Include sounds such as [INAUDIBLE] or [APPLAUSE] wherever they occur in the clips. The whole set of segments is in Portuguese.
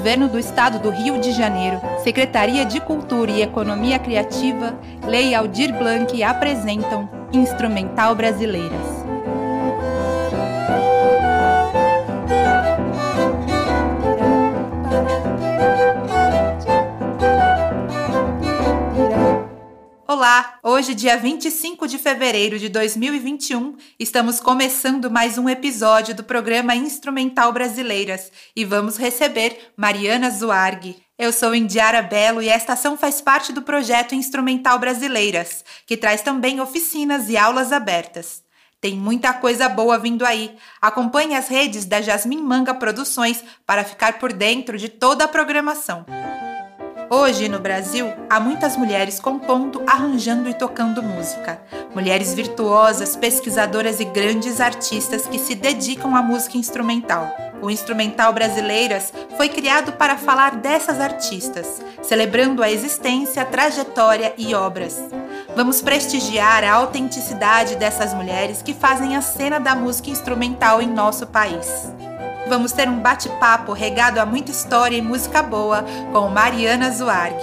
Governo do Estado do Rio de Janeiro, Secretaria de Cultura e Economia Criativa, Lei Aldir Blanc apresentam Instrumental Brasileiras. Hoje, dia 25 de fevereiro de 2021, estamos começando mais um episódio do programa Instrumental Brasileiras e vamos receber Mariana Zuarg. Eu sou Indiara Belo e esta ação faz parte do projeto Instrumental Brasileiras, que traz também oficinas e aulas abertas. Tem muita coisa boa vindo aí. Acompanhe as redes da Jasmine Manga Produções para ficar por dentro de toda a programação. Hoje, no Brasil, há muitas mulheres compondo, arranjando e tocando música. Mulheres virtuosas, pesquisadoras e grandes artistas que se dedicam à música instrumental. O Instrumental Brasileiras foi criado para falar dessas artistas, celebrando a existência, trajetória e obras. Vamos prestigiar a autenticidade dessas mulheres que fazem a cena da música instrumental em nosso país vamos ter um bate-papo regado a muita história e música boa com Mariana Zuarg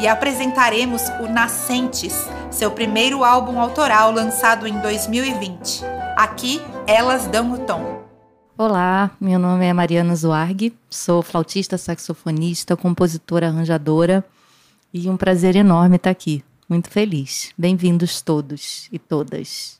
e apresentaremos o Nascentes, seu primeiro álbum autoral lançado em 2020. Aqui, elas dão o tom. Olá, meu nome é Mariana Zuarg, sou flautista, saxofonista, compositora, arranjadora e um prazer enorme estar aqui. Muito feliz. Bem-vindos todos e todas.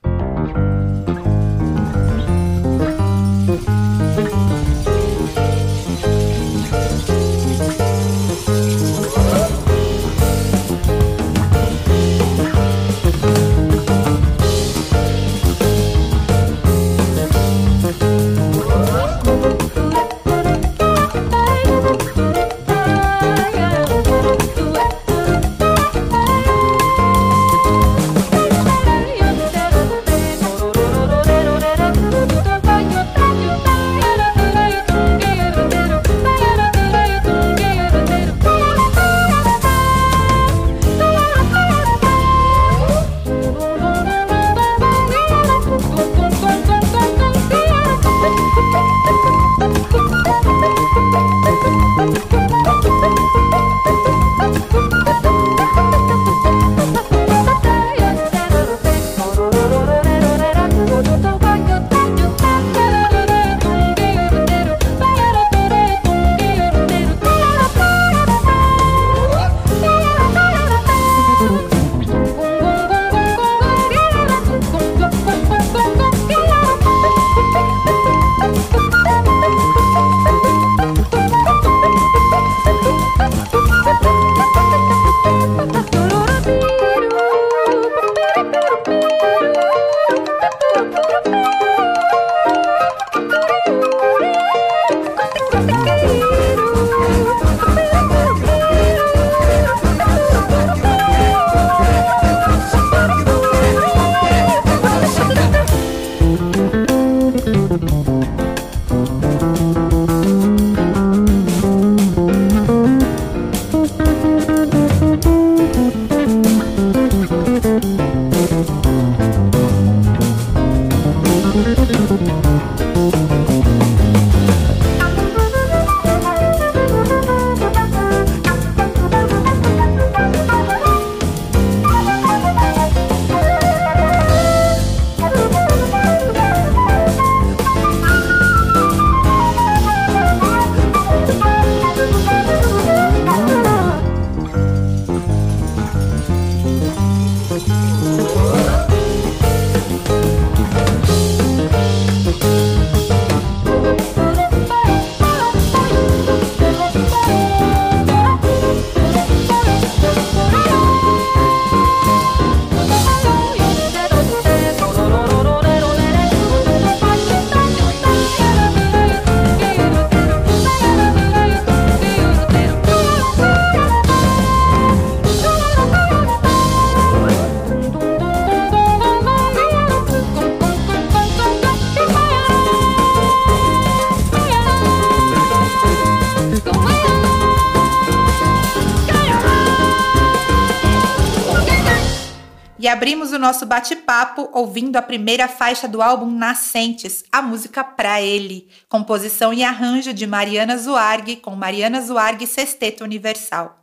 Nosso bate-papo ouvindo a primeira faixa do álbum Nascentes, a música Pra Ele, composição e arranjo de Mariana Zuarg, com Mariana Zuarg Sexteto Universal.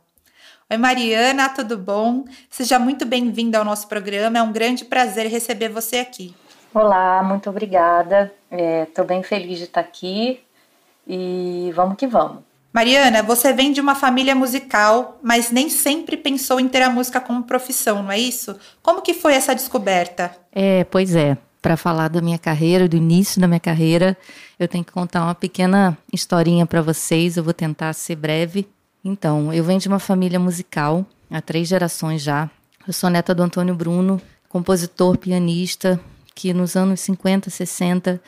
Oi, Mariana, tudo bom? Seja muito bem-vinda ao nosso programa, é um grande prazer receber você aqui. Olá, muito obrigada. Estou é, bem feliz de estar aqui e vamos que vamos. Mariana, você vem de uma família musical, mas nem sempre pensou em ter a música como profissão, não é isso? Como que foi essa descoberta? É, pois é. Para falar da minha carreira, do início da minha carreira, eu tenho que contar uma pequena historinha para vocês. Eu vou tentar ser breve. Então, eu venho de uma família musical, há três gerações já. Eu sou neta do Antônio Bruno, compositor, pianista, que nos anos 50, 60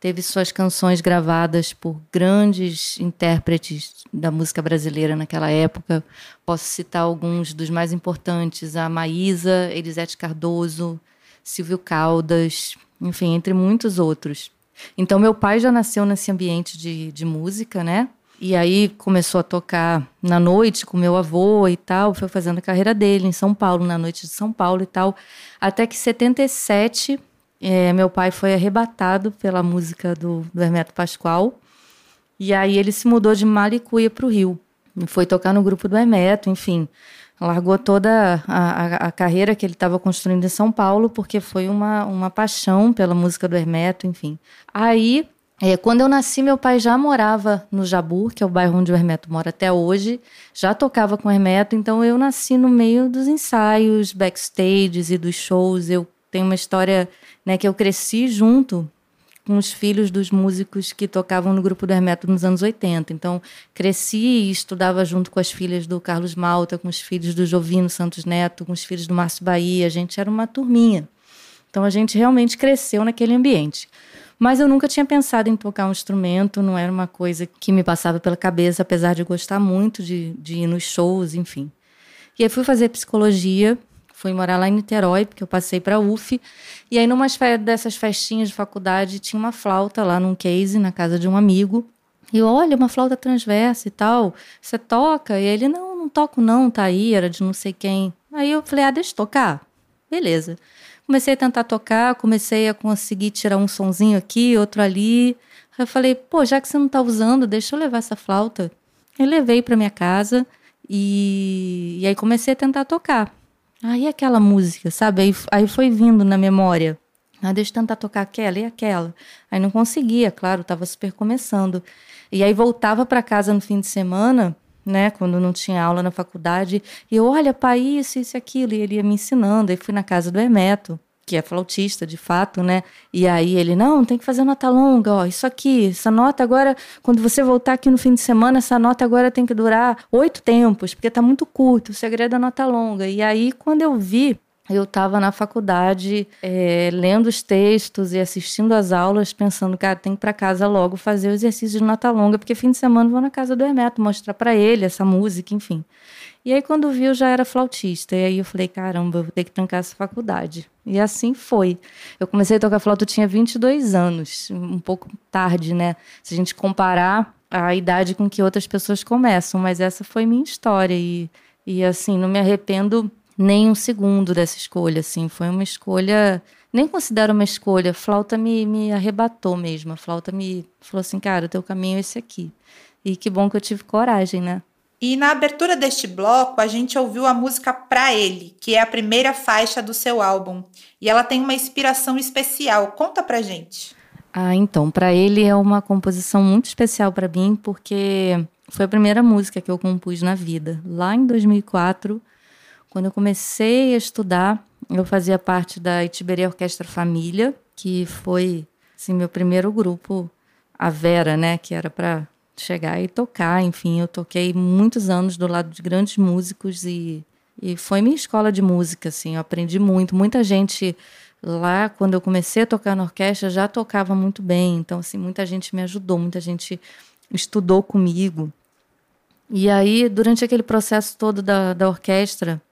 teve suas canções gravadas por grandes intérpretes da música brasileira naquela época. Posso citar alguns dos mais importantes: a Maísa, Elisete Cardoso, Silvio Caldas, enfim, entre muitos outros. Então, meu pai já nasceu nesse ambiente de, de música, né? E aí começou a tocar na noite com meu avô e tal, foi fazendo a carreira dele em São Paulo, na noite de São Paulo e tal. Até que em 77 é, meu pai foi arrebatado pela música do, do Hermeto Pascoal. E aí ele se mudou de Malicuia para o Rio. Foi tocar no grupo do Hermeto, enfim. Largou toda a, a, a carreira que ele estava construindo em São Paulo, porque foi uma, uma paixão pela música do Hermeto, enfim. Aí, é, quando eu nasci, meu pai já morava no Jabur, que é o bairro onde o Hermeto mora até hoje, já tocava com o Hermeto, então eu nasci no meio dos ensaios, backstages e dos shows. Eu tenho uma história né, que eu cresci junto com os filhos dos músicos que tocavam no grupo do Hermeto nos anos 80. Então, cresci e estudava junto com as filhas do Carlos Malta, com os filhos do Jovino Santos Neto, com os filhos do Márcio Bahia. A gente era uma turminha. Então, a gente realmente cresceu naquele ambiente. Mas eu nunca tinha pensado em tocar um instrumento, não era uma coisa que me passava pela cabeça, apesar de gostar muito de, de ir nos shows, enfim. E aí fui fazer psicologia fui morar lá em Niterói, porque eu passei para UF. E aí, numa dessas festinhas de faculdade, tinha uma flauta lá num case, na casa de um amigo. E eu, olha, uma flauta transversa e tal. Você toca? E ele, não, não toco não, tá aí, era de não sei quem. Aí eu falei, ah, deixa eu tocar. Beleza. Comecei a tentar tocar, comecei a conseguir tirar um sonzinho aqui, outro ali. Aí eu falei, pô, já que você não tá usando, deixa eu levar essa flauta. Eu levei para minha casa e, e aí comecei a tentar tocar. Aí aquela música, sabe? Aí, aí foi vindo na memória. Ah, deixa eu tentar tocar aquela e aquela. Aí não conseguia, claro, estava super começando. E aí voltava para casa no fim de semana, né, quando não tinha aula na faculdade, e eu, olha, pai, isso, isso, aquilo, e ele ia me ensinando. Aí fui na casa do Hermeto que é flautista de fato, né? E aí ele, não, tem que fazer nota longa, ó, isso aqui, essa nota agora, quando você voltar aqui no fim de semana, essa nota agora tem que durar oito tempos, porque tá muito curto, o segredo é nota longa. E aí, quando eu vi, eu estava na faculdade é, lendo os textos e assistindo às aulas, pensando, cara, tem que ir para casa logo fazer o exercício de nota longa, porque fim de semana vou na casa do Hermeto mostrar para ele essa música, enfim. E aí, quando vi, eu já era flautista. E aí eu falei, caramba, vou ter que trancar essa faculdade. E assim foi. Eu comecei a tocar flauta, eu tinha 22 anos, um pouco tarde, né? Se a gente comparar a idade com que outras pessoas começam. Mas essa foi minha história. E, e assim, não me arrependo nem um segundo dessa escolha, assim. Foi uma escolha... Nem considero uma escolha. A flauta me, me arrebatou mesmo. A flauta me falou assim, cara, o teu caminho é esse aqui. E que bom que eu tive coragem, né? E na abertura deste bloco, a gente ouviu a música Pra Ele, que é a primeira faixa do seu álbum. E ela tem uma inspiração especial. Conta pra gente. Ah, então, Pra Ele é uma composição muito especial para mim, porque foi a primeira música que eu compus na vida. Lá em 2004, quando eu comecei a estudar, eu fazia parte da Itiberê Orquestra Família, que foi assim, meu primeiro grupo, a Vera, né, que era para chegar e tocar. Enfim, eu toquei muitos anos do lado de grandes músicos e, e foi minha escola de música, assim. Eu aprendi muito. Muita gente lá, quando eu comecei a tocar na orquestra, já tocava muito bem. Então, assim, muita gente me ajudou, muita gente estudou comigo. E aí, durante aquele processo todo da, da orquestra,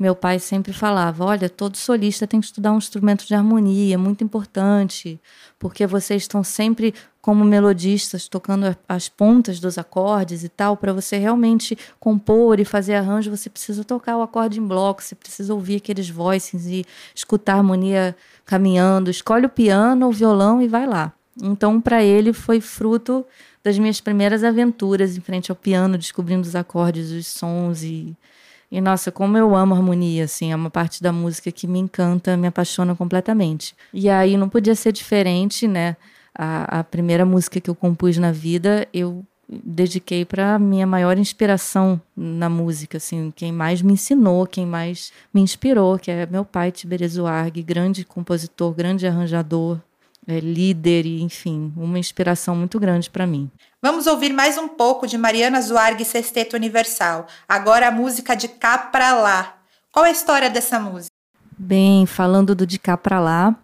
meu pai sempre falava: olha, todo solista tem que estudar um instrumento de harmonia, muito importante, porque vocês estão sempre como melodistas tocando as pontas dos acordes e tal, para você realmente compor e fazer arranjo, você precisa tocar o acorde em bloco, você precisa ouvir aqueles voices e escutar a harmonia caminhando. Escolhe o piano, o violão e vai lá. Então, para ele foi fruto das minhas primeiras aventuras em frente ao piano, descobrindo os acordes, os sons e e nossa, como eu amo harmonia, assim, é uma parte da música que me encanta, me apaixona completamente. E aí não podia ser diferente, né? A, a primeira música que eu compus na vida, eu dediquei para minha maior inspiração na música, assim, quem mais me ensinou, quem mais me inspirou, que é meu pai Tiberias Arg, grande compositor, grande arranjador, é, líder e, enfim, uma inspiração muito grande para mim. Vamos ouvir mais um pouco de Mariana Zuarg Sexteto Universal. Agora a música de cá pra lá. Qual é a história dessa música? Bem, falando do De Cá Pra Lá,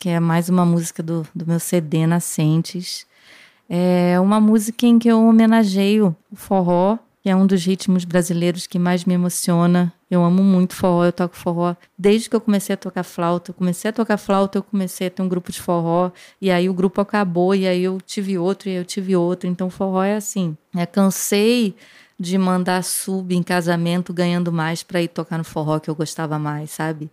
que é mais uma música do, do meu CD Nascentes, é uma música em que eu homenageio o forró que é um dos ritmos brasileiros que mais me emociona. Eu amo muito forró, eu toco forró desde que eu comecei a tocar flauta. Eu comecei a tocar flauta, eu comecei a ter um grupo de forró, e aí o grupo acabou, e aí eu tive outro, e eu tive outro. Então forró é assim. É, cansei de mandar sub em casamento ganhando mais para ir tocar no forró que eu gostava mais, sabe?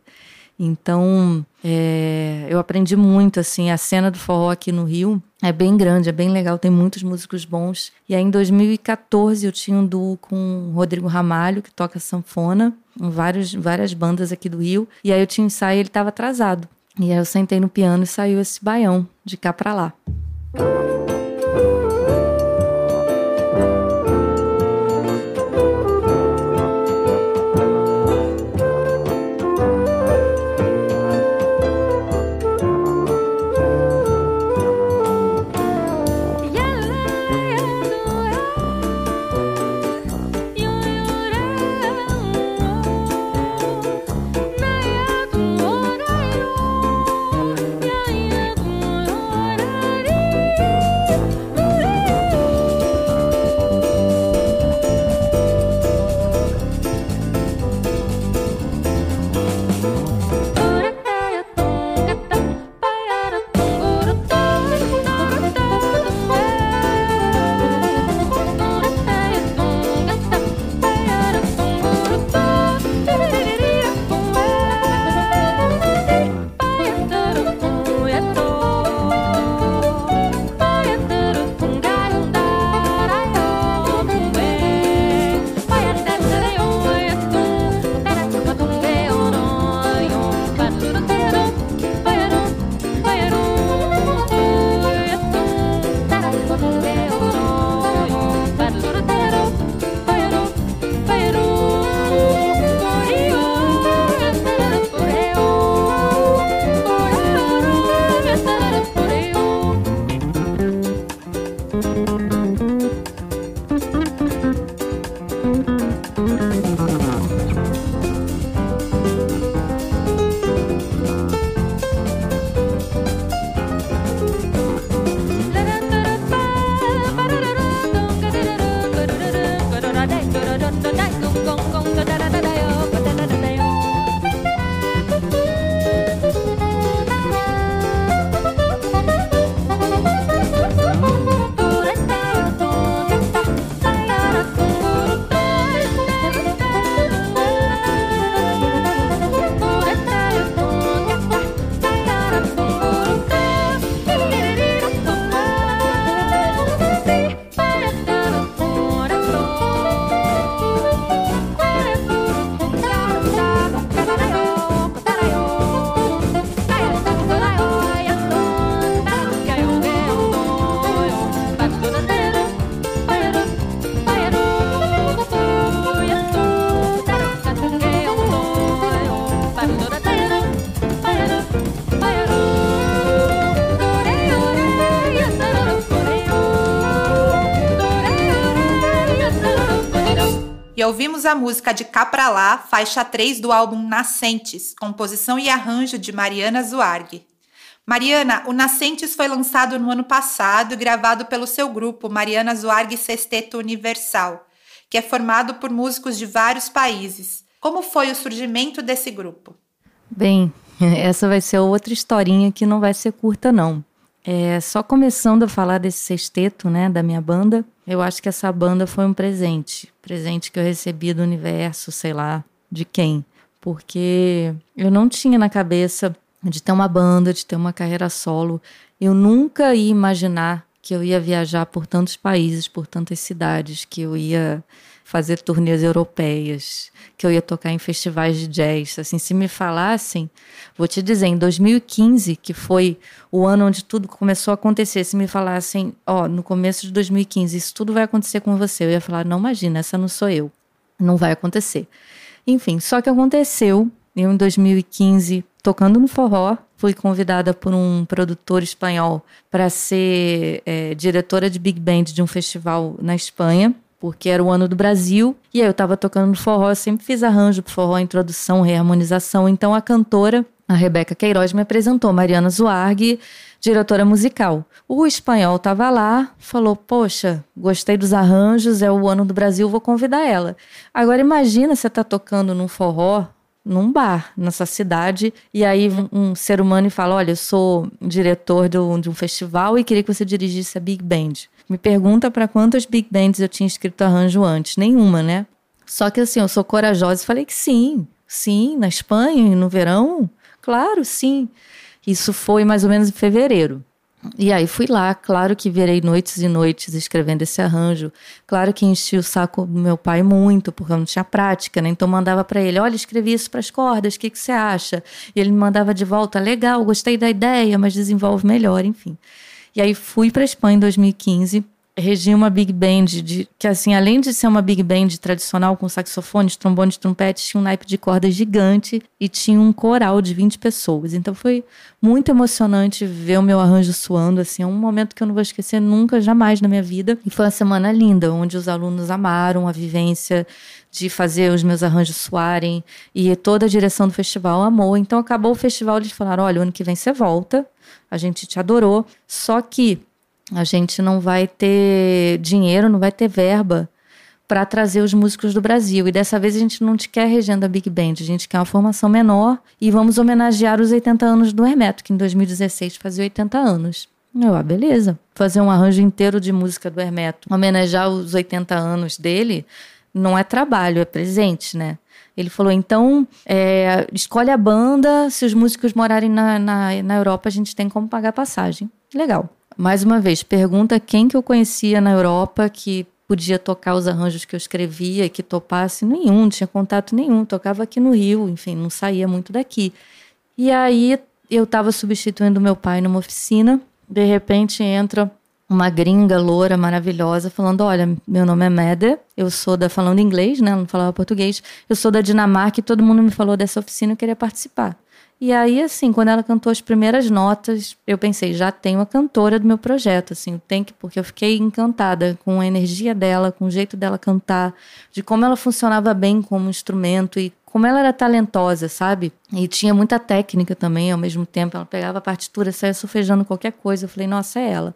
Então, é, eu aprendi muito, assim, a cena do forró aqui no Rio é bem grande, é bem legal, tem muitos músicos bons. E aí, em 2014, eu tinha um duo com o Rodrigo Ramalho, que toca sanfona, em vários, várias bandas aqui do Rio. E aí, eu tinha um ensaio e ele estava atrasado. E aí, eu sentei no piano e saiu esse baião, de cá para lá. E ouvimos a música de Cá Pra Lá, faixa 3 do álbum Nascentes, composição e arranjo de Mariana Zuarg. Mariana, o Nascentes foi lançado no ano passado e gravado pelo seu grupo Mariana Zuarg Sexteto Universal, que é formado por músicos de vários países. Como foi o surgimento desse grupo? Bem, [LAUGHS] essa vai ser outra historinha que não vai ser curta, não. É, só começando a falar desse sexteto, né, da minha banda, eu acho que essa banda foi um presente. Presente que eu recebi do universo, sei lá, de quem. Porque eu não tinha na cabeça de ter uma banda, de ter uma carreira solo. Eu nunca ia imaginar que eu ia viajar por tantos países, por tantas cidades, que eu ia fazer turnês europeias, que eu ia tocar em festivais de jazz. Assim, se me falassem, vou te dizer, em 2015, que foi o ano onde tudo começou a acontecer, se me falassem, ó, no começo de 2015, isso tudo vai acontecer com você, eu ia falar, não imagina, essa não sou eu. Não vai acontecer. Enfim, só que aconteceu. Eu, em 2015, tocando no forró, fui convidada por um produtor espanhol para ser é, diretora de big band de um festival na Espanha porque era o ano do Brasil, e aí eu estava tocando no forró, eu sempre fiz arranjo pro forró, introdução, reharmonização, então a cantora, a Rebeca Queiroz, me apresentou, Mariana Zuarg, diretora musical. O espanhol estava lá, falou, poxa, gostei dos arranjos, é o ano do Brasil, vou convidar ela. Agora imagina você tá tocando num forró, num bar nessa cidade e aí um ser humano fala olha eu sou diretor do, de um festival e queria que você dirigisse a big band me pergunta para quantas big bands eu tinha escrito arranjo antes. Nenhuma, né? Só que assim, eu sou corajosa e falei que sim. Sim, na Espanha, no verão? Claro, sim. Isso foi mais ou menos em fevereiro. E aí fui lá, claro que virei noites e noites escrevendo esse arranjo. Claro que enchi o saco do meu pai muito, porque eu não tinha prática, né? Então mandava para ele, olha, escrevi isso para as cordas, o que, que você acha? E ele me mandava de volta, legal, gostei da ideia, mas desenvolve melhor, enfim. E aí fui para Espanha em 2015, regi uma big band de que assim, além de ser uma big band tradicional com saxofones, trombones, trompetes, tinha um naipe de cordas gigante e tinha um coral de 20 pessoas. Então foi muito emocionante ver o meu arranjo suando, assim, é um momento que eu não vou esquecer nunca, jamais na minha vida. E foi uma semana linda, onde os alunos amaram a vivência de fazer os meus arranjos suarem e toda a direção do festival amou. Então acabou o festival, eles falaram: "Olha, ano que vem você volta" a gente te adorou, só que a gente não vai ter dinheiro, não vai ter verba para trazer os músicos do Brasil. E dessa vez a gente não te quer regendo a Big Band, a gente quer uma formação menor e vamos homenagear os 80 anos do Hermeto, que em 2016 fazia 80 anos. Eu, ah, beleza. Fazer um arranjo inteiro de música do Hermeto, homenagear os 80 anos dele, não é trabalho, é presente, né? Ele falou: então, é, escolhe a banda, se os músicos morarem na, na, na Europa, a gente tem como pagar passagem. Legal. Mais uma vez, pergunta quem que eu conhecia na Europa que podia tocar os arranjos que eu escrevia, que topasse. Nenhum, não tinha contato nenhum. Tocava aqui no Rio, enfim, não saía muito daqui. E aí eu estava substituindo meu pai numa oficina. De repente entra uma gringa loura maravilhosa falando: Olha, meu nome é Meder, eu sou da. falando inglês, né? Não falava português. Eu sou da Dinamarca e todo mundo me falou dessa oficina e eu queria participar. E aí, assim, quando ela cantou as primeiras notas, eu pensei, já tenho a cantora do meu projeto, assim, tem que, porque eu fiquei encantada com a energia dela, com o jeito dela cantar, de como ela funcionava bem como instrumento e como ela era talentosa, sabe? E tinha muita técnica também ao mesmo tempo. Ela pegava a partitura, saia sofejando qualquer coisa. Eu falei, nossa, é ela.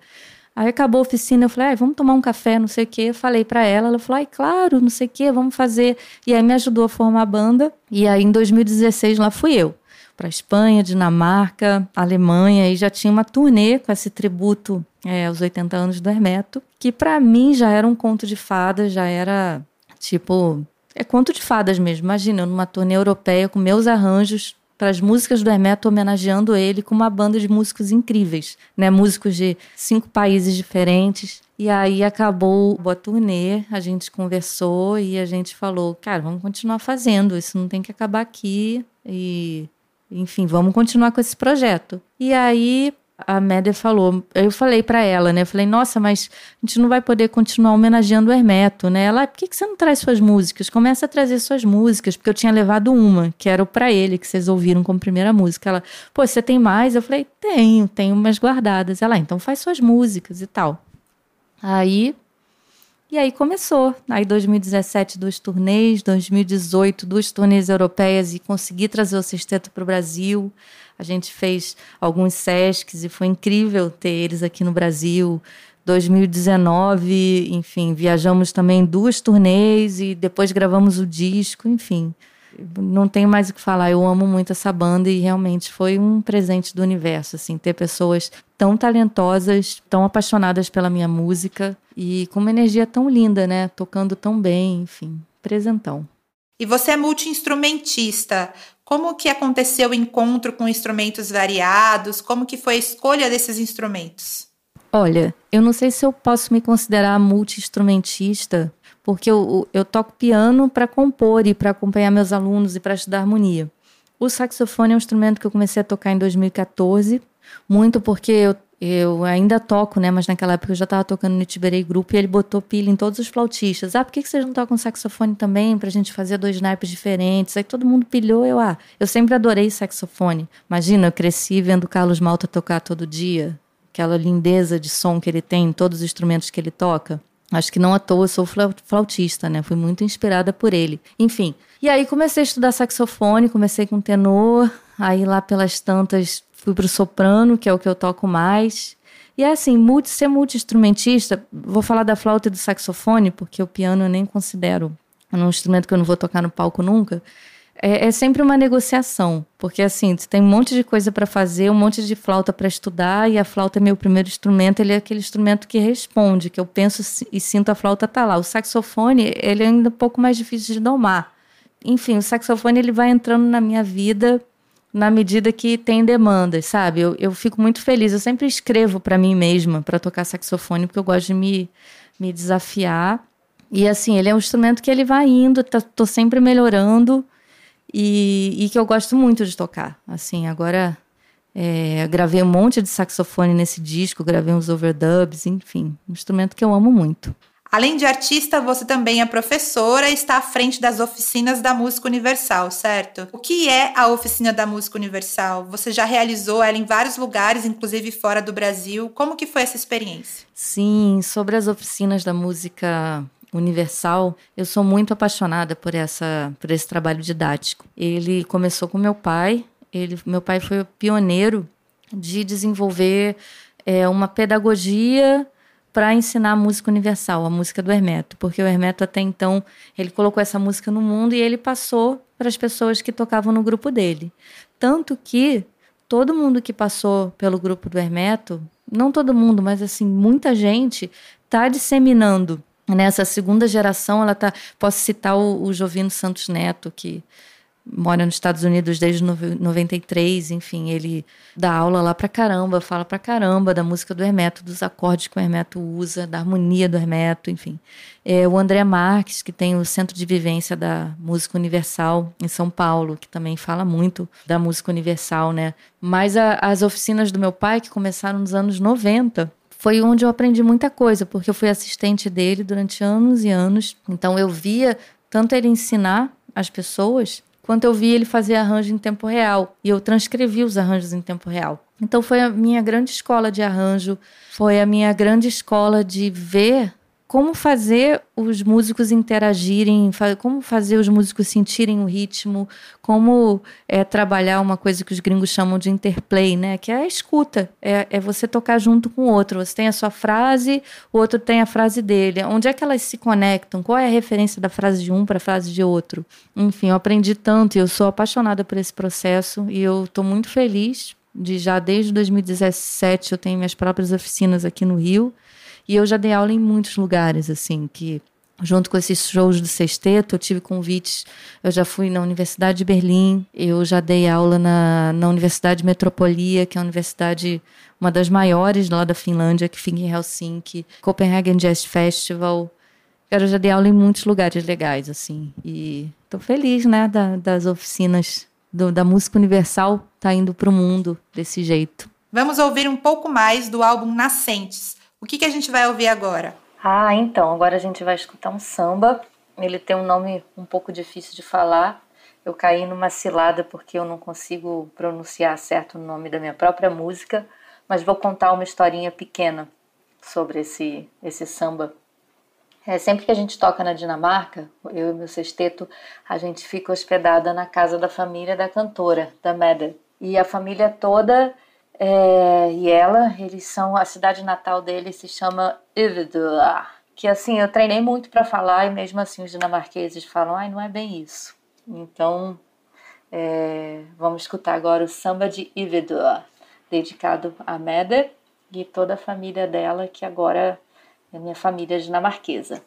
Aí acabou a oficina, eu falei, ah, vamos tomar um café, não sei o quê. Eu falei para ela, ela falou, ai, claro, não sei o quê, vamos fazer. E aí me ajudou a formar a banda. E aí em 2016 lá fui eu. Para Espanha, Dinamarca, Alemanha, e já tinha uma turnê com esse tributo é, aos 80 anos do Hermeto, que para mim já era um conto de fadas, já era tipo. É conto de fadas mesmo. Imagina, numa turnê europeia com meus arranjos para as músicas do Hermeto, homenageando ele com uma banda de músicos incríveis, né? Músicos de cinco países diferentes. E aí acabou a turnê, a gente conversou e a gente falou, cara, vamos continuar fazendo, isso não tem que acabar aqui e enfim, vamos continuar com esse projeto. E aí a Média falou, eu falei para ela, né? Eu falei, nossa, mas a gente não vai poder continuar homenageando o Hermeto, né? Ela, por que, que você não traz suas músicas? Começa a trazer suas músicas, porque eu tinha levado uma, que era o Pra Ele, que vocês ouviram como primeira música. Ela, pô, você tem mais? Eu falei, tenho, tenho umas guardadas. Ela, ah, então faz suas músicas e tal. Aí, e aí começou. Aí 2017, duas turnês, 2018, duas turnês europeias e consegui trazer o sexteto para o Brasil. A gente fez alguns SESCs e foi incrível ter eles aqui no Brasil. 2019, enfim, viajamos também duas turnês e depois gravamos o disco, enfim. Não tenho mais o que falar. Eu amo muito essa banda e realmente foi um presente do universo, assim, ter pessoas tão talentosas, tão apaixonadas pela minha música e com uma energia tão linda, né? Tocando tão bem, enfim, presentão. E você é multi-instrumentista. Como que aconteceu o encontro com instrumentos variados? Como que foi a escolha desses instrumentos? Olha, eu não sei se eu posso me considerar multi-instrumentista, porque eu, eu toco piano para compor e para acompanhar meus alunos e para estudar harmonia. O saxofone é um instrumento que eu comecei a tocar em 2014, muito porque eu, eu ainda toco, né? Mas naquela época eu já estava tocando no Tiberei Grupo e ele botou pilha em todos os flautistas. Ah, por que, que vocês não tocam saxofone também para a gente fazer dois naipes diferentes? Aí todo mundo pilhou, eu, ah, eu sempre adorei saxofone. Imagina, eu cresci vendo Carlos Malta tocar todo dia, aquela lindeza de som que ele tem em todos os instrumentos que ele toca. Acho que não à toa sou flautista, né? Fui muito inspirada por ele. Enfim. E aí comecei a estudar saxofone, comecei com tenor, aí lá pelas tantas fui pro soprano, que é o que eu toco mais. E é assim, multi, ser multi-instrumentista, vou falar da flauta e do saxofone, porque o piano eu nem considero um instrumento que eu não vou tocar no palco nunca é, é, sempre uma negociação, porque assim, você tem um monte de coisa para fazer, um monte de flauta para estudar, e a flauta é meu primeiro instrumento, ele é aquele instrumento que responde, que eu penso e sinto a flauta tá lá. O saxofone, ele é ainda um pouco mais difícil de domar. Enfim, o saxofone ele vai entrando na minha vida na medida que tem demandas, sabe? Eu, eu fico muito feliz, eu sempre escrevo para mim mesma para tocar saxofone, porque eu gosto de me, me desafiar. E assim, ele é um instrumento que ele vai indo, tá, tô sempre melhorando e, e que eu gosto muito de tocar. Assim, agora é, gravei um monte de saxofone nesse disco, gravei uns overdubs, enfim, um instrumento que eu amo muito. Além de artista, você também é professora e está à frente das oficinas da Música Universal, certo? O que é a Oficina da Música Universal? Você já realizou ela em vários lugares, inclusive fora do Brasil. Como que foi essa experiência? Sim, sobre as oficinas da música universal, eu sou muito apaixonada por essa por esse trabalho didático. Ele começou com meu pai. Ele, meu pai foi pioneiro de desenvolver é, uma pedagogia para ensinar a música universal, a música do Hermeto, porque o Hermeto até então ele colocou essa música no mundo e ele passou para as pessoas que tocavam no grupo dele. Tanto que todo mundo que passou pelo grupo do Hermeto, não todo mundo, mas assim, muita gente está disseminando Nessa segunda geração, ela tá. Posso citar o, o Jovino Santos Neto, que mora nos Estados Unidos desde 93, enfim, ele dá aula lá pra caramba, fala pra caramba da música do Hermeto, dos acordes que o Hermeto usa, da harmonia do Hermeto, enfim. É, o André Marques, que tem o Centro de Vivência da Música Universal em São Paulo, que também fala muito da música universal, né? Mas a, as oficinas do meu pai, que começaram nos anos 90, foi onde eu aprendi muita coisa, porque eu fui assistente dele durante anos e anos. Então eu via tanto ele ensinar as pessoas, quanto eu via ele fazer arranjo em tempo real. E eu transcrevi os arranjos em tempo real. Então foi a minha grande escola de arranjo, foi a minha grande escola de ver como fazer os músicos interagirem, como fazer os músicos sentirem o ritmo, como é, trabalhar uma coisa que os gringos chamam de interplay, né? Que é a escuta, é, é, você tocar junto com o outro. Você tem a sua frase, o outro tem a frase dele. Onde é que elas se conectam? Qual é a referência da frase de um para a frase de outro? Enfim, eu aprendi tanto e eu sou apaixonada por esse processo e eu estou muito feliz de já desde 2017 eu tenho minhas próprias oficinas aqui no Rio e eu já dei aula em muitos lugares, assim, que junto com esses shows do sexteto, eu tive convites. Eu já fui na Universidade de Berlim, eu já dei aula na, na Universidade Metropolia, que é a universidade, uma das maiores lá da Finlândia, que fica em Helsinki, Copenhagen Jazz Festival. Eu já dei aula em muitos lugares legais, assim. E estou feliz, né, da, das oficinas do, da música universal tá indo para o mundo desse jeito. Vamos ouvir um pouco mais do álbum Nascentes, o que, que a gente vai ouvir agora? Ah, então, agora a gente vai escutar um samba. Ele tem um nome um pouco difícil de falar. Eu caí numa cilada porque eu não consigo pronunciar certo o nome da minha própria música, mas vou contar uma historinha pequena sobre esse, esse samba. É, sempre que a gente toca na Dinamarca, eu e meu sexteto, a gente fica hospedada na casa da família da cantora, da Meda. E a família toda é, e ela, eles são, a cidade natal deles se chama Ividua, que assim, eu treinei muito para falar e mesmo assim os dinamarqueses falam, ai, não é bem isso. Então, é, vamos escutar agora o samba de Ivedor, dedicado a Meder e toda a família dela, que agora é minha família dinamarquesa.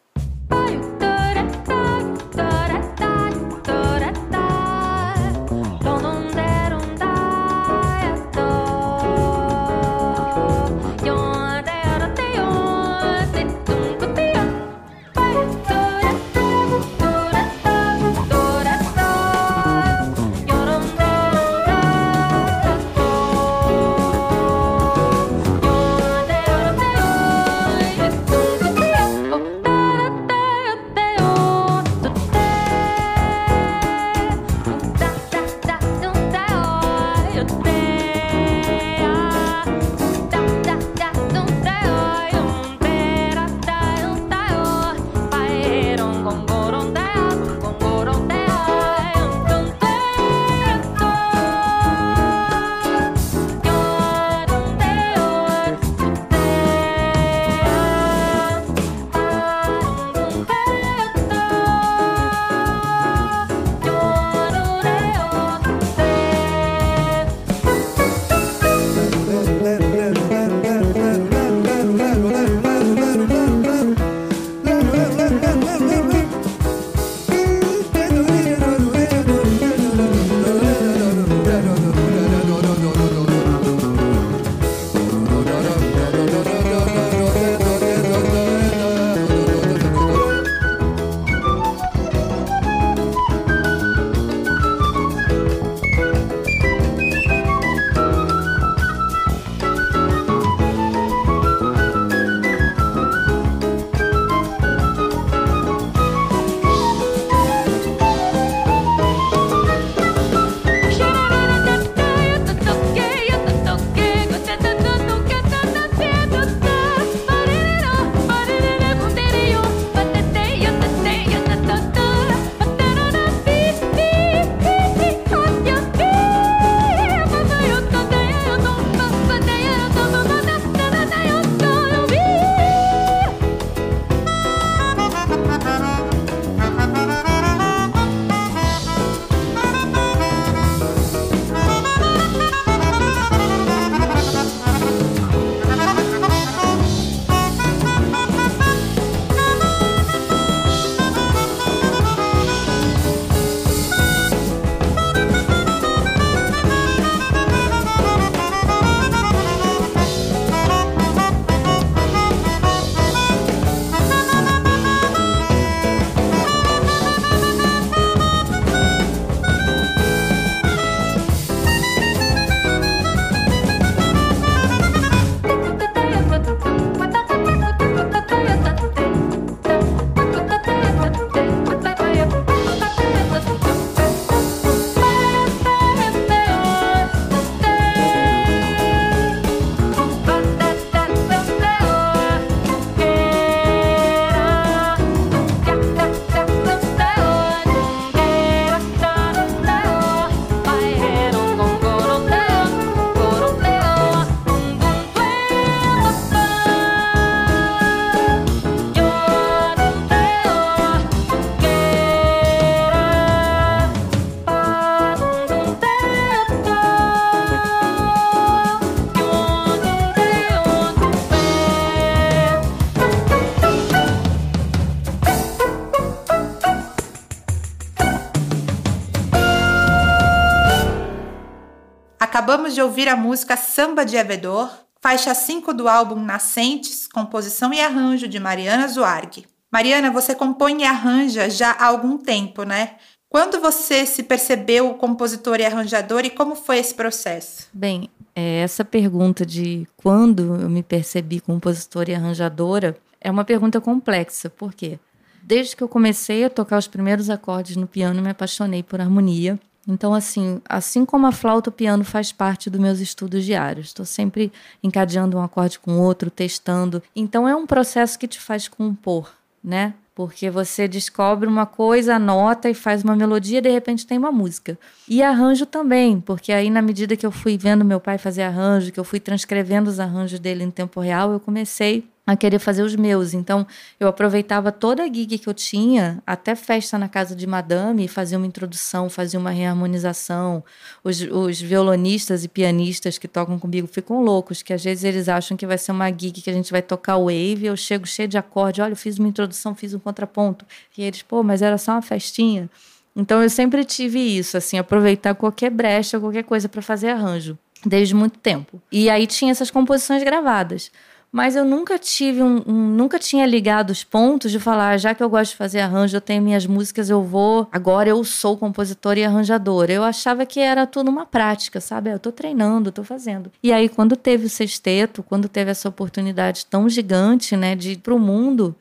De ouvir a música Samba de Avedor, faixa 5 do álbum Nascentes, composição e arranjo de Mariana Zuarg. Mariana, você compõe e arranja já há algum tempo, né? Quando você se percebeu compositor e arranjador e como foi esse processo? Bem, é, essa pergunta de quando eu me percebi compositora e arranjadora é uma pergunta complexa, por quê? Desde que eu comecei a tocar os primeiros acordes no piano, me apaixonei por harmonia então, assim, assim como a flauta, o piano faz parte dos meus estudos diários. Estou sempre encadeando um acorde com outro, testando. Então, é um processo que te faz compor, né? Porque você descobre uma coisa, anota e faz uma melodia, de repente tem uma música. E arranjo também, porque aí, na medida que eu fui vendo meu pai fazer arranjo, que eu fui transcrevendo os arranjos dele em tempo real, eu comecei a querer fazer os meus. Então, eu aproveitava toda a gig que eu tinha, até festa na casa de madame, fazia uma introdução, fazia uma reharmonização. Os, os violonistas e pianistas que tocam comigo ficam loucos, que às vezes eles acham que vai ser uma gig que a gente vai tocar wave, eu chego cheio de acorde, olha, eu fiz uma introdução, fiz um contraponto. E eles, pô, mas era só uma festinha. Então, eu sempre tive isso, assim, aproveitar qualquer brecha, qualquer coisa para fazer arranjo, desde muito tempo. E aí tinha essas composições gravadas mas eu nunca tive um, um, nunca tinha ligado os pontos de falar, já que eu gosto de fazer arranjo, eu tenho minhas músicas, eu vou, agora eu sou compositora e arranjadora. Eu achava que era tudo uma prática, sabe? Eu tô treinando, tô fazendo. E aí quando teve o sexteto, quando teve essa oportunidade tão gigante, né, de ir pro mundo,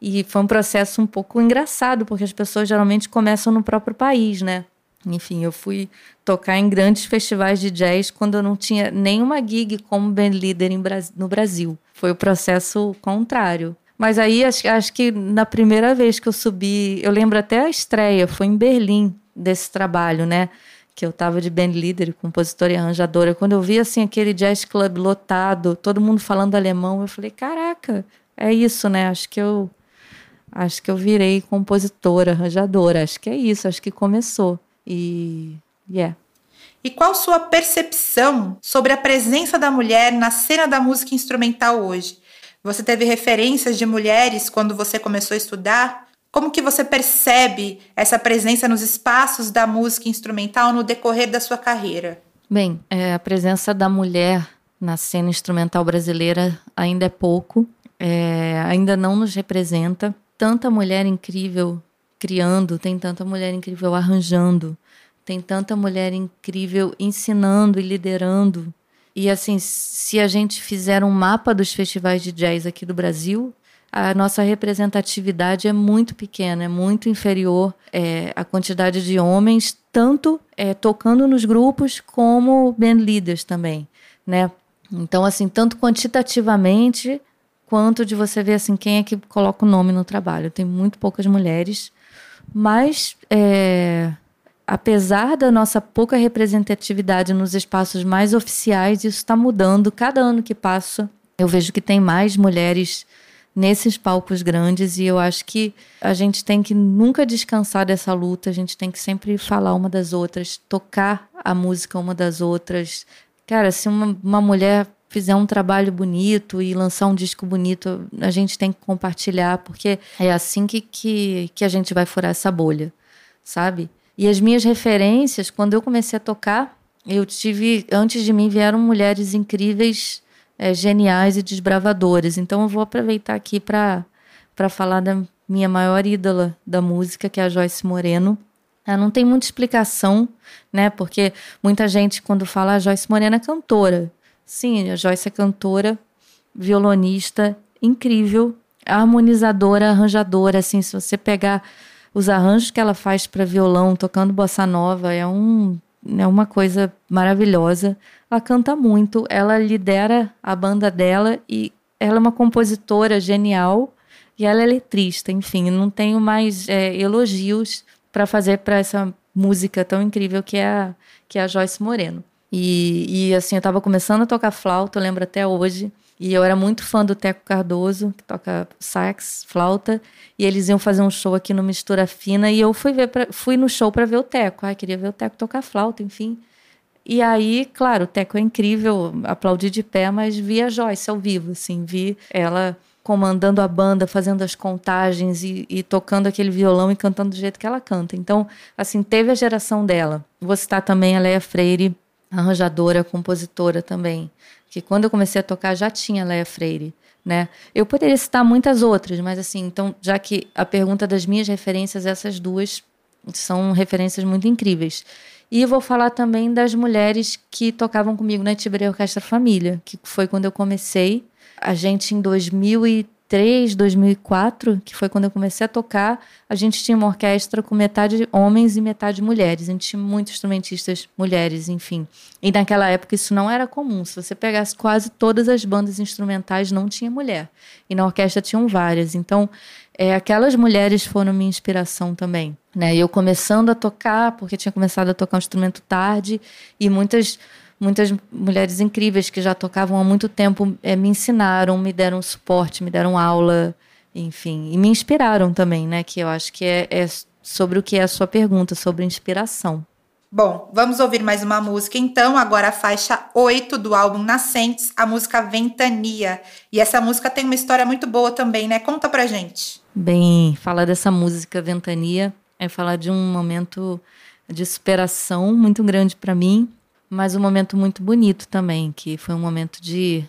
e foi um processo um pouco engraçado, porque as pessoas geralmente começam no próprio país, né? Enfim, eu fui tocar em grandes festivais de jazz quando eu não tinha nenhuma gig como band leader no Brasil. Foi o processo contrário. Mas aí acho, acho que na primeira vez que eu subi, eu lembro até a estreia, foi em Berlim desse trabalho, né? Que eu tava de band leader, compositora e arranjadora. Quando eu vi assim aquele jazz club lotado, todo mundo falando alemão, eu falei: "Caraca, é isso, né? Acho que eu acho que eu virei compositora, arranjadora. Acho que é isso, acho que começou". E yeah. E qual sua percepção sobre a presença da mulher na cena da música instrumental hoje? Você teve referências de mulheres quando você começou a estudar? Como que você percebe essa presença nos espaços da música instrumental no decorrer da sua carreira? Bem, é, a presença da mulher na cena instrumental brasileira ainda é pouco, é, ainda não nos representa. Tanta mulher incrível criando, tem tanta mulher incrível arranjando, tem tanta mulher incrível ensinando e liderando. E assim, se a gente fizer um mapa dos festivais de jazz aqui do Brasil, a nossa representatividade é muito pequena, é muito inferior é, à quantidade de homens, tanto é, tocando nos grupos como band leaders também, né? Então, assim, tanto quantitativamente quanto de você ver assim quem é que coloca o nome no trabalho. Tem muito poucas mulheres, mas é, apesar da nossa pouca representatividade nos espaços mais oficiais, isso está mudando. Cada ano que passa, eu vejo que tem mais mulheres nesses palcos grandes e eu acho que a gente tem que nunca descansar dessa luta, a gente tem que sempre falar uma das outras, tocar a música uma das outras. Cara, se uma, uma mulher fizer um trabalho bonito e lançar um disco bonito, a gente tem que compartilhar, porque é assim que, que, que a gente vai furar essa bolha, sabe? E as minhas referências, quando eu comecei a tocar, eu tive, antes de mim vieram mulheres incríveis, é, geniais e desbravadoras. Então eu vou aproveitar aqui para falar da minha maior ídola da música, que é a Joyce Moreno. Ela não tem muita explicação, né? Porque muita gente, quando fala a ah, Joyce Moreno é cantora. Sim, a Joyce é cantora, violonista, incrível, harmonizadora, arranjadora. Assim, se você pegar os arranjos que ela faz para violão, tocando bossa nova, é, um, é uma coisa maravilhosa. Ela canta muito, ela lidera a banda dela e ela é uma compositora genial e ela é letrista. Enfim, não tenho mais é, elogios para fazer para essa música tão incrível que é a, que é a Joyce Moreno. E, e assim, eu estava começando a tocar flauta, eu lembro até hoje. E eu era muito fã do Teco Cardoso, que toca sax, flauta, e eles iam fazer um show aqui no Mistura Fina, e eu fui, ver pra, fui no show para ver o Teco. Ai, queria ver o Teco tocar flauta, enfim. E aí, claro, o Teco é incrível, aplaudi de pé, mas vi a Joyce ao vivo, assim, vi ela comandando a banda, fazendo as contagens e, e, tocando aquele violão e cantando do jeito que ela canta. Então, assim, teve a geração dela. Vou citar também a Leia Freire, arranjadora, compositora também que quando eu comecei a tocar já tinha Leia Freire, né? Eu poderia citar muitas outras, mas assim, então, já que a pergunta das minhas referências, essas duas são referências muito incríveis. E vou falar também das mulheres que tocavam comigo na Tiberia Orquestra Família, que foi quando eu comecei. A gente em 2003 2003, 2004, que foi quando eu comecei a tocar, a gente tinha uma orquestra com metade homens e metade mulheres. A gente tinha muitos instrumentistas mulheres, enfim. E naquela época isso não era comum. Se você pegasse quase todas as bandas instrumentais, não tinha mulher. E na orquestra tinham várias. Então, é, aquelas mulheres foram minha inspiração também. Né? Eu começando a tocar, porque tinha começado a tocar um instrumento tarde, e muitas muitas mulheres incríveis que já tocavam há muito tempo é, me ensinaram, me deram suporte, me deram aula, enfim, e me inspiraram também, né? Que eu acho que é, é sobre o que é a sua pergunta, sobre inspiração. Bom, vamos ouvir mais uma música então, agora a faixa 8 do álbum Nascentes, a música Ventania. E essa música tem uma história muito boa também, né? Conta pra gente. Bem, falar dessa música Ventania é falar de um momento de superação muito grande para mim, mas um momento muito bonito também, que foi um momento de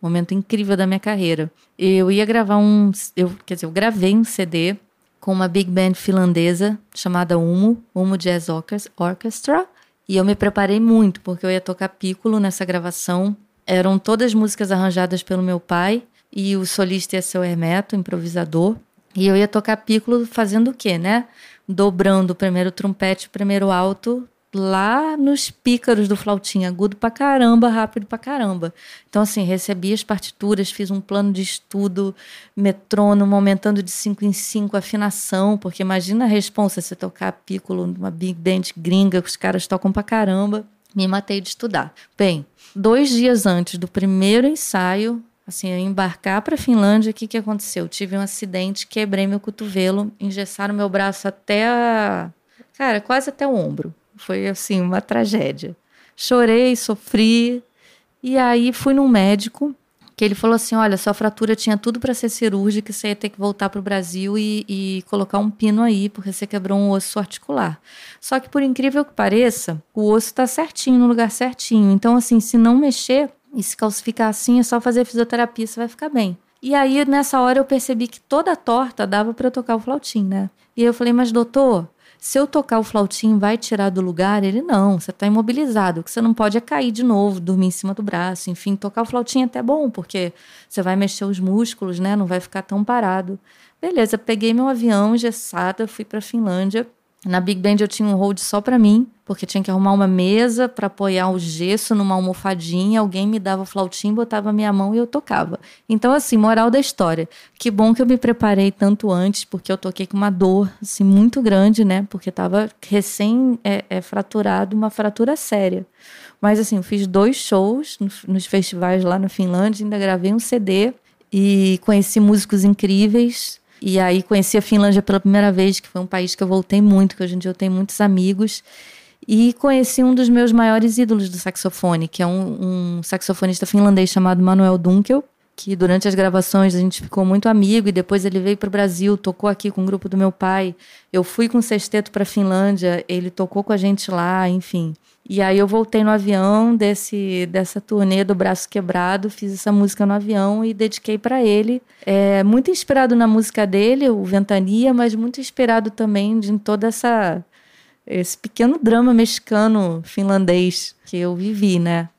momento incrível da minha carreira. Eu ia gravar um, eu, quer dizer, eu gravei um CD com uma big band finlandesa chamada Umo, Umo Jazz Orchestra, e eu me preparei muito porque eu ia tocar piccolo nessa gravação. Eram todas músicas arranjadas pelo meu pai e o solista ia ser o Hermeto, improvisador. E eu ia tocar piccolo fazendo o quê, né? Dobrando o primeiro trompete, o primeiro alto, lá nos pícaros do flautinho, agudo pra caramba, rápido pra caramba. Então, assim, recebi as partituras, fiz um plano de estudo, metrônomo, aumentando de 5 em 5 afinação, porque imagina a responsa você tocar piccolo numa big band gringa, que os caras tocam pra caramba. Me matei de estudar. Bem, dois dias antes do primeiro ensaio, assim, eu embarcar para Finlândia, o que, que aconteceu? tive um acidente, quebrei meu cotovelo, engessaram meu braço até a. Cara, quase até o ombro. Foi assim, uma tragédia. Chorei, sofri. E aí fui num médico que ele falou assim: olha, sua fratura tinha tudo para ser cirúrgica, você ia ter que voltar para o Brasil e, e, colocar um pino aí, porque você quebrou um osso articular. Só que, por incrível que pareça, o osso está certinho, no lugar certinho. Então, assim, se não mexer e se calcificar assim, é só fazer fisioterapia, você vai ficar bem. E aí, nessa hora, eu percebi que toda torta dava para tocar o flautim, né? E aí eu falei, mas doutor, se eu tocar o flautim, vai tirar do lugar? Ele, não, você está imobilizado. O que você não pode é cair de novo, dormir em cima do braço. Enfim, tocar o flautim é até bom, porque você vai mexer os músculos, né? Não vai ficar tão parado. Beleza, peguei meu avião engessada, fui para Finlândia. Na Big Band eu tinha um hold só para mim, porque tinha que arrumar uma mesa para apoiar o gesso numa almofadinha. Alguém me dava flautim, botava minha mão e eu tocava. Então, assim, moral da história. Que bom que eu me preparei tanto antes, porque eu toquei com uma dor assim, muito grande, né? Porque estava recém é, é, fraturado, uma fratura séria. Mas, assim, eu fiz dois shows nos festivais lá na Finlândia, ainda gravei um CD e conheci músicos incríveis e aí conheci a Finlândia pela primeira vez, que foi um país que eu voltei muito, que hoje em dia eu tenho muitos amigos. E conheci um dos meus maiores ídolos do saxofone, que é um, um saxofonista finlandês chamado Manuel Dunkel, que durante as gravações a gente ficou muito amigo e depois ele veio para o Brasil, tocou aqui com o grupo do meu pai. Eu fui com o sexteto para a Finlândia, ele tocou com a gente lá, enfim. E aí eu voltei no avião desse dessa turnê do Braço Quebrado, fiz essa música no avião e dediquei para ele. É muito inspirado na música dele, o Ventania, mas muito inspirado também em toda essa esse pequeno drama mexicano finlandês que eu vivi, né?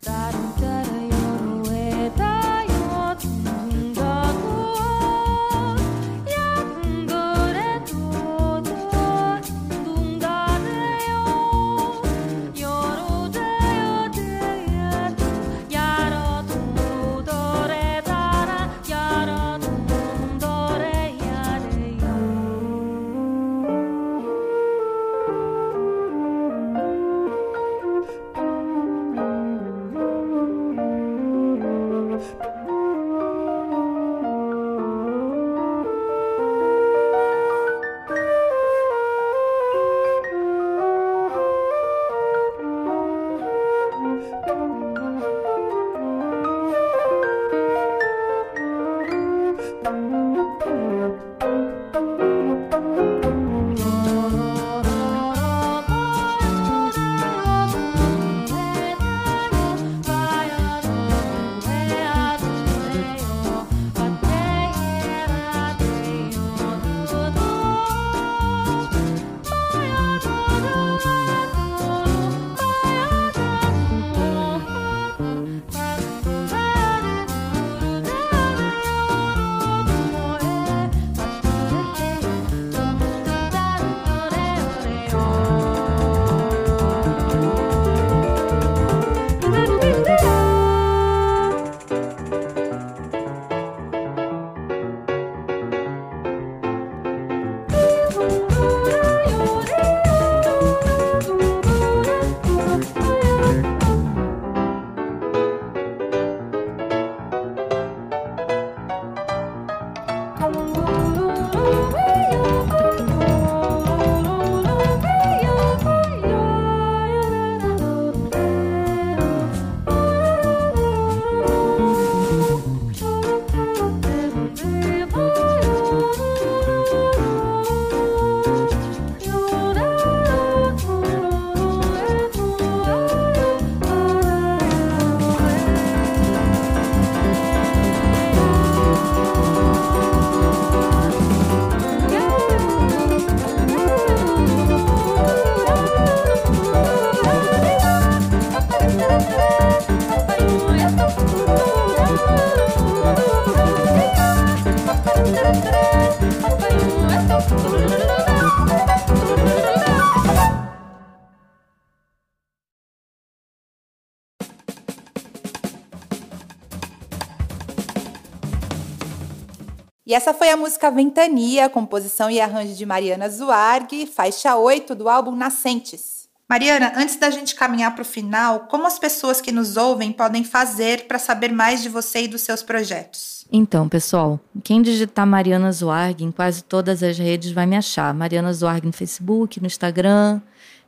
E essa foi a música Ventania, composição e arranjo de Mariana Zuarg, faixa 8 do álbum Nascentes. Mariana, antes da gente caminhar para o final, como as pessoas que nos ouvem podem fazer para saber mais de você e dos seus projetos? Então, pessoal, quem digitar Mariana Zuarg em quase todas as redes vai me achar. Mariana Zuarg no Facebook, no Instagram,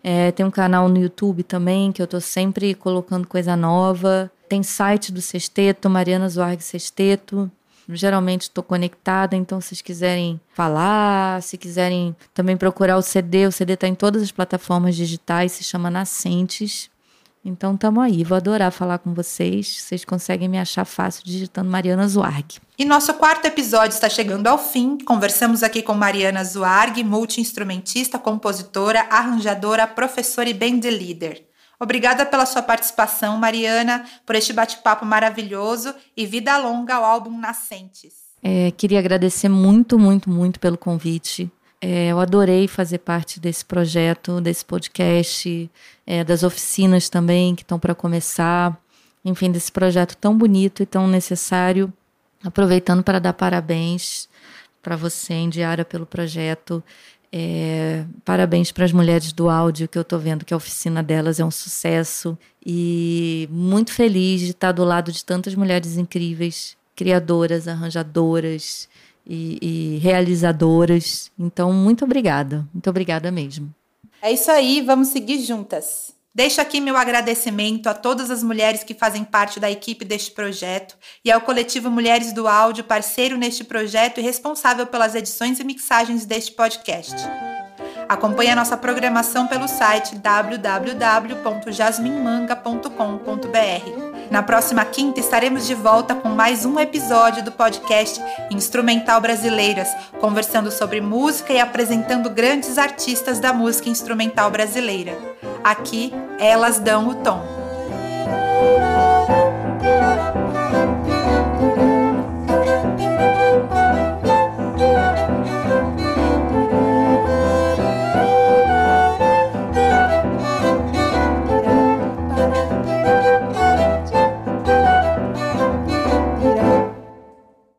é, tem um canal no YouTube também, que eu estou sempre colocando coisa nova. Tem site do Sexteto, Mariana Zuarg Sexteto. Geralmente estou conectada, então se vocês quiserem falar, se quiserem também procurar o CD, o CD está em todas as plataformas digitais, se chama Nascentes. Então estamos aí, vou adorar falar com vocês. Vocês conseguem me achar fácil digitando Mariana Zuarg. E nosso quarto episódio está chegando ao fim. Conversamos aqui com Mariana Zuarg, multi-instrumentista, compositora, arranjadora, professora e band leader. Obrigada pela sua participação, Mariana, por este bate-papo maravilhoso e vida longa ao álbum Nascentes. É, queria agradecer muito, muito, muito pelo convite. É, eu adorei fazer parte desse projeto, desse podcast, é, das oficinas também que estão para começar. Enfim, desse projeto tão bonito e tão necessário. Aproveitando para dar parabéns para você, Indiara, pelo projeto. É, parabéns para as mulheres do áudio, que eu estou vendo que a oficina delas é um sucesso. E muito feliz de estar do lado de tantas mulheres incríveis, criadoras, arranjadoras e, e realizadoras. Então, muito obrigada. Muito obrigada mesmo. É isso aí, vamos seguir juntas. Deixo aqui meu agradecimento a todas as mulheres que fazem parte da equipe deste projeto e ao coletivo Mulheres do Áudio, parceiro neste projeto e responsável pelas edições e mixagens deste podcast. Acompanhe a nossa programação pelo site www.jasminmanga.com.br. Na próxima quinta estaremos de volta com mais um episódio do podcast Instrumental Brasileiras, conversando sobre música e apresentando grandes artistas da música instrumental brasileira. Aqui, elas dão o tom.